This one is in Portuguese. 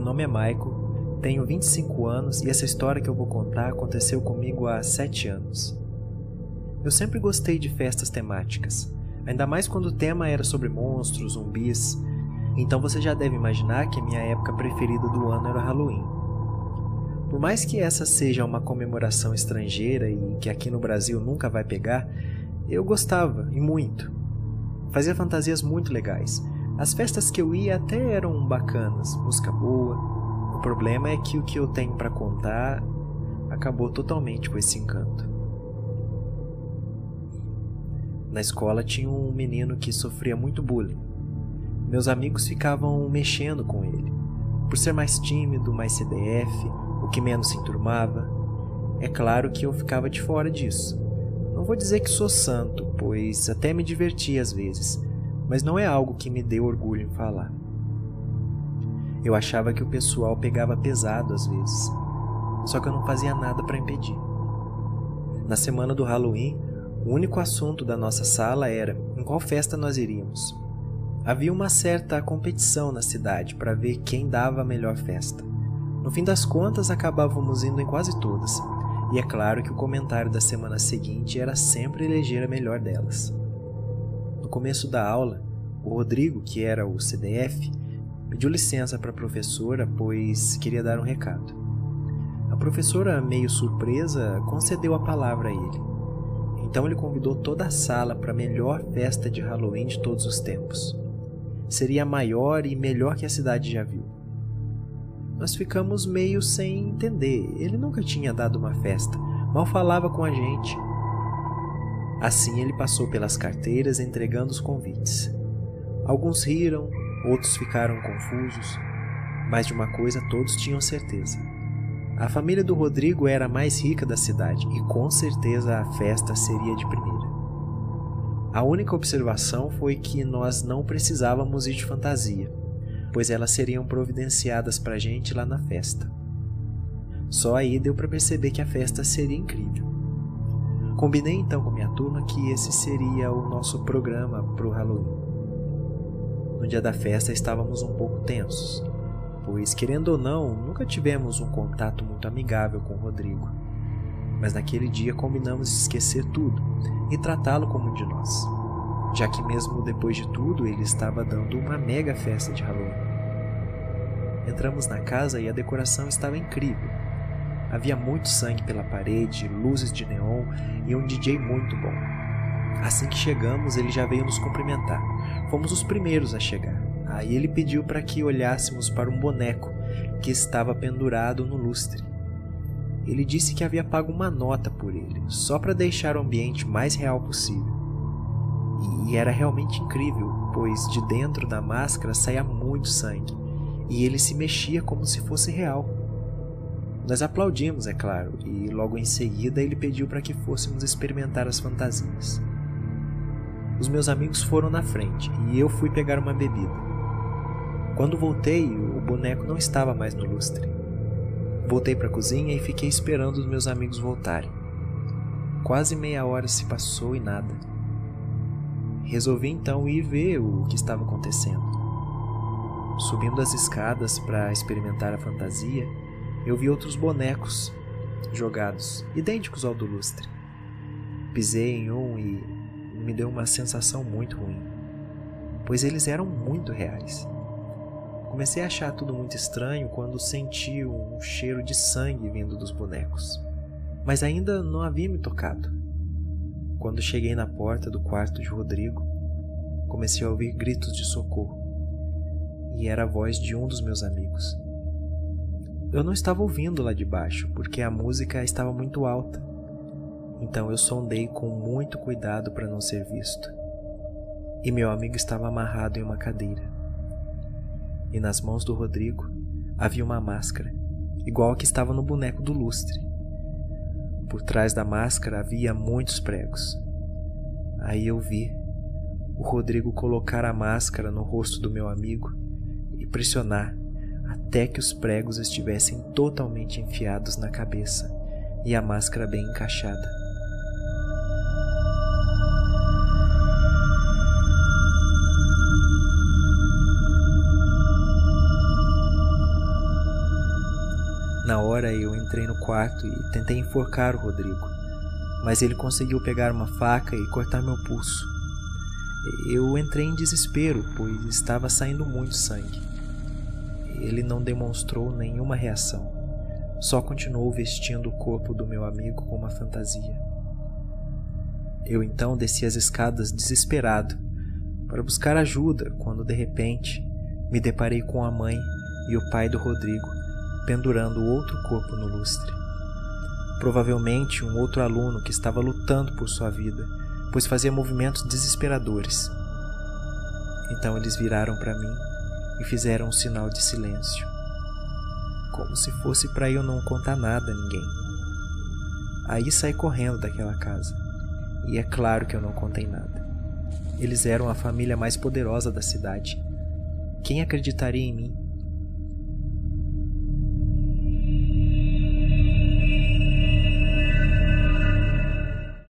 nome é Michael, tenho 25 anos e essa história que eu vou contar aconteceu comigo há 7 anos. Eu sempre gostei de festas temáticas, ainda mais quando o tema era sobre monstros, zumbis. Então você já deve imaginar que a minha época preferida do ano era Halloween. Por mais que essa seja uma comemoração estrangeira e que aqui no Brasil nunca vai pegar, eu gostava e muito. Fazia fantasias muito legais. As festas que eu ia até eram bacanas, música boa. O problema é que o que eu tenho para contar acabou totalmente com esse encanto. Na escola tinha um menino que sofria muito bullying. Meus amigos ficavam mexendo com ele. Por ser mais tímido, mais CDF, o que menos se enturmava, é claro que eu ficava de fora disso. Não vou dizer que sou santo, pois até me diverti às vezes, mas não é algo que me deu orgulho em falar. Eu achava que o pessoal pegava pesado às vezes, só que eu não fazia nada para impedir. Na semana do Halloween, o único assunto da nossa sala era em qual festa nós iríamos. Havia uma certa competição na cidade para ver quem dava a melhor festa. No fim das contas, acabávamos indo em quase todas, e é claro que o comentário da semana seguinte era sempre eleger a melhor delas. Começo da aula, o Rodrigo, que era o CDF, pediu licença para a professora, pois queria dar um recado. A professora, meio surpresa, concedeu a palavra a ele. Então ele convidou toda a sala para a melhor festa de Halloween de todos os tempos. Seria a maior e melhor que a cidade já viu. Nós ficamos meio sem entender. Ele nunca tinha dado uma festa, mal falava com a gente. Assim ele passou pelas carteiras entregando os convites. Alguns riram, outros ficaram confusos, mas de uma coisa todos tinham certeza a família do Rodrigo era a mais rica da cidade e com certeza a festa seria de primeira. A única observação foi que nós não precisávamos ir de fantasia, pois elas seriam providenciadas para gente lá na festa. Só aí deu para perceber que a festa seria incrível. Combinei então com minha turma que esse seria o nosso programa para o Halloween. No dia da festa estávamos um pouco tensos, pois, querendo ou não, nunca tivemos um contato muito amigável com Rodrigo. Mas naquele dia combinamos esquecer tudo e tratá-lo como um de nós, já que, mesmo depois de tudo, ele estava dando uma mega festa de Halloween. Entramos na casa e a decoração estava incrível. Havia muito sangue pela parede, luzes de neon e um DJ muito bom. Assim que chegamos, ele já veio nos cumprimentar. Fomos os primeiros a chegar. Aí ele pediu para que olhássemos para um boneco que estava pendurado no lustre. Ele disse que havia pago uma nota por ele, só para deixar o ambiente mais real possível. E era realmente incrível, pois de dentro da máscara saía muito sangue e ele se mexia como se fosse real. Nós aplaudimos, é claro, e logo em seguida ele pediu para que fôssemos experimentar as fantasias. Os meus amigos foram na frente e eu fui pegar uma bebida. Quando voltei, o boneco não estava mais no lustre. Voltei para a cozinha e fiquei esperando os meus amigos voltarem. Quase meia hora se passou e nada. Resolvi então ir ver o que estava acontecendo. Subindo as escadas para experimentar a fantasia, eu vi outros bonecos jogados, idênticos ao do lustre. Pisei em um e me deu uma sensação muito ruim, pois eles eram muito reais. Comecei a achar tudo muito estranho quando senti um cheiro de sangue vindo dos bonecos, mas ainda não havia me tocado. Quando cheguei na porta do quarto de Rodrigo, comecei a ouvir gritos de socorro, e era a voz de um dos meus amigos. Eu não estava ouvindo lá de baixo porque a música estava muito alta, então eu sondei com muito cuidado para não ser visto. E meu amigo estava amarrado em uma cadeira e nas mãos do Rodrigo havia uma máscara, igual a que estava no boneco do lustre. Por trás da máscara havia muitos pregos. Aí eu vi o Rodrigo colocar a máscara no rosto do meu amigo e pressionar até que os pregos estivessem totalmente enfiados na cabeça e a máscara bem encaixada. Na hora eu entrei no quarto e tentei enforcar o Rodrigo, mas ele conseguiu pegar uma faca e cortar meu pulso. Eu entrei em desespero, pois estava saindo muito sangue. Ele não demonstrou nenhuma reação, só continuou vestindo o corpo do meu amigo com uma fantasia. Eu então desci as escadas desesperado para buscar ajuda quando de repente me deparei com a mãe e o pai do Rodrigo pendurando outro corpo no lustre. Provavelmente um outro aluno que estava lutando por sua vida, pois fazia movimentos desesperadores. Então eles viraram para mim e fizeram um sinal de silêncio, como se fosse para eu não contar nada a ninguém. Aí saí correndo daquela casa, e é claro que eu não contei nada. Eles eram a família mais poderosa da cidade. Quem acreditaria em mim?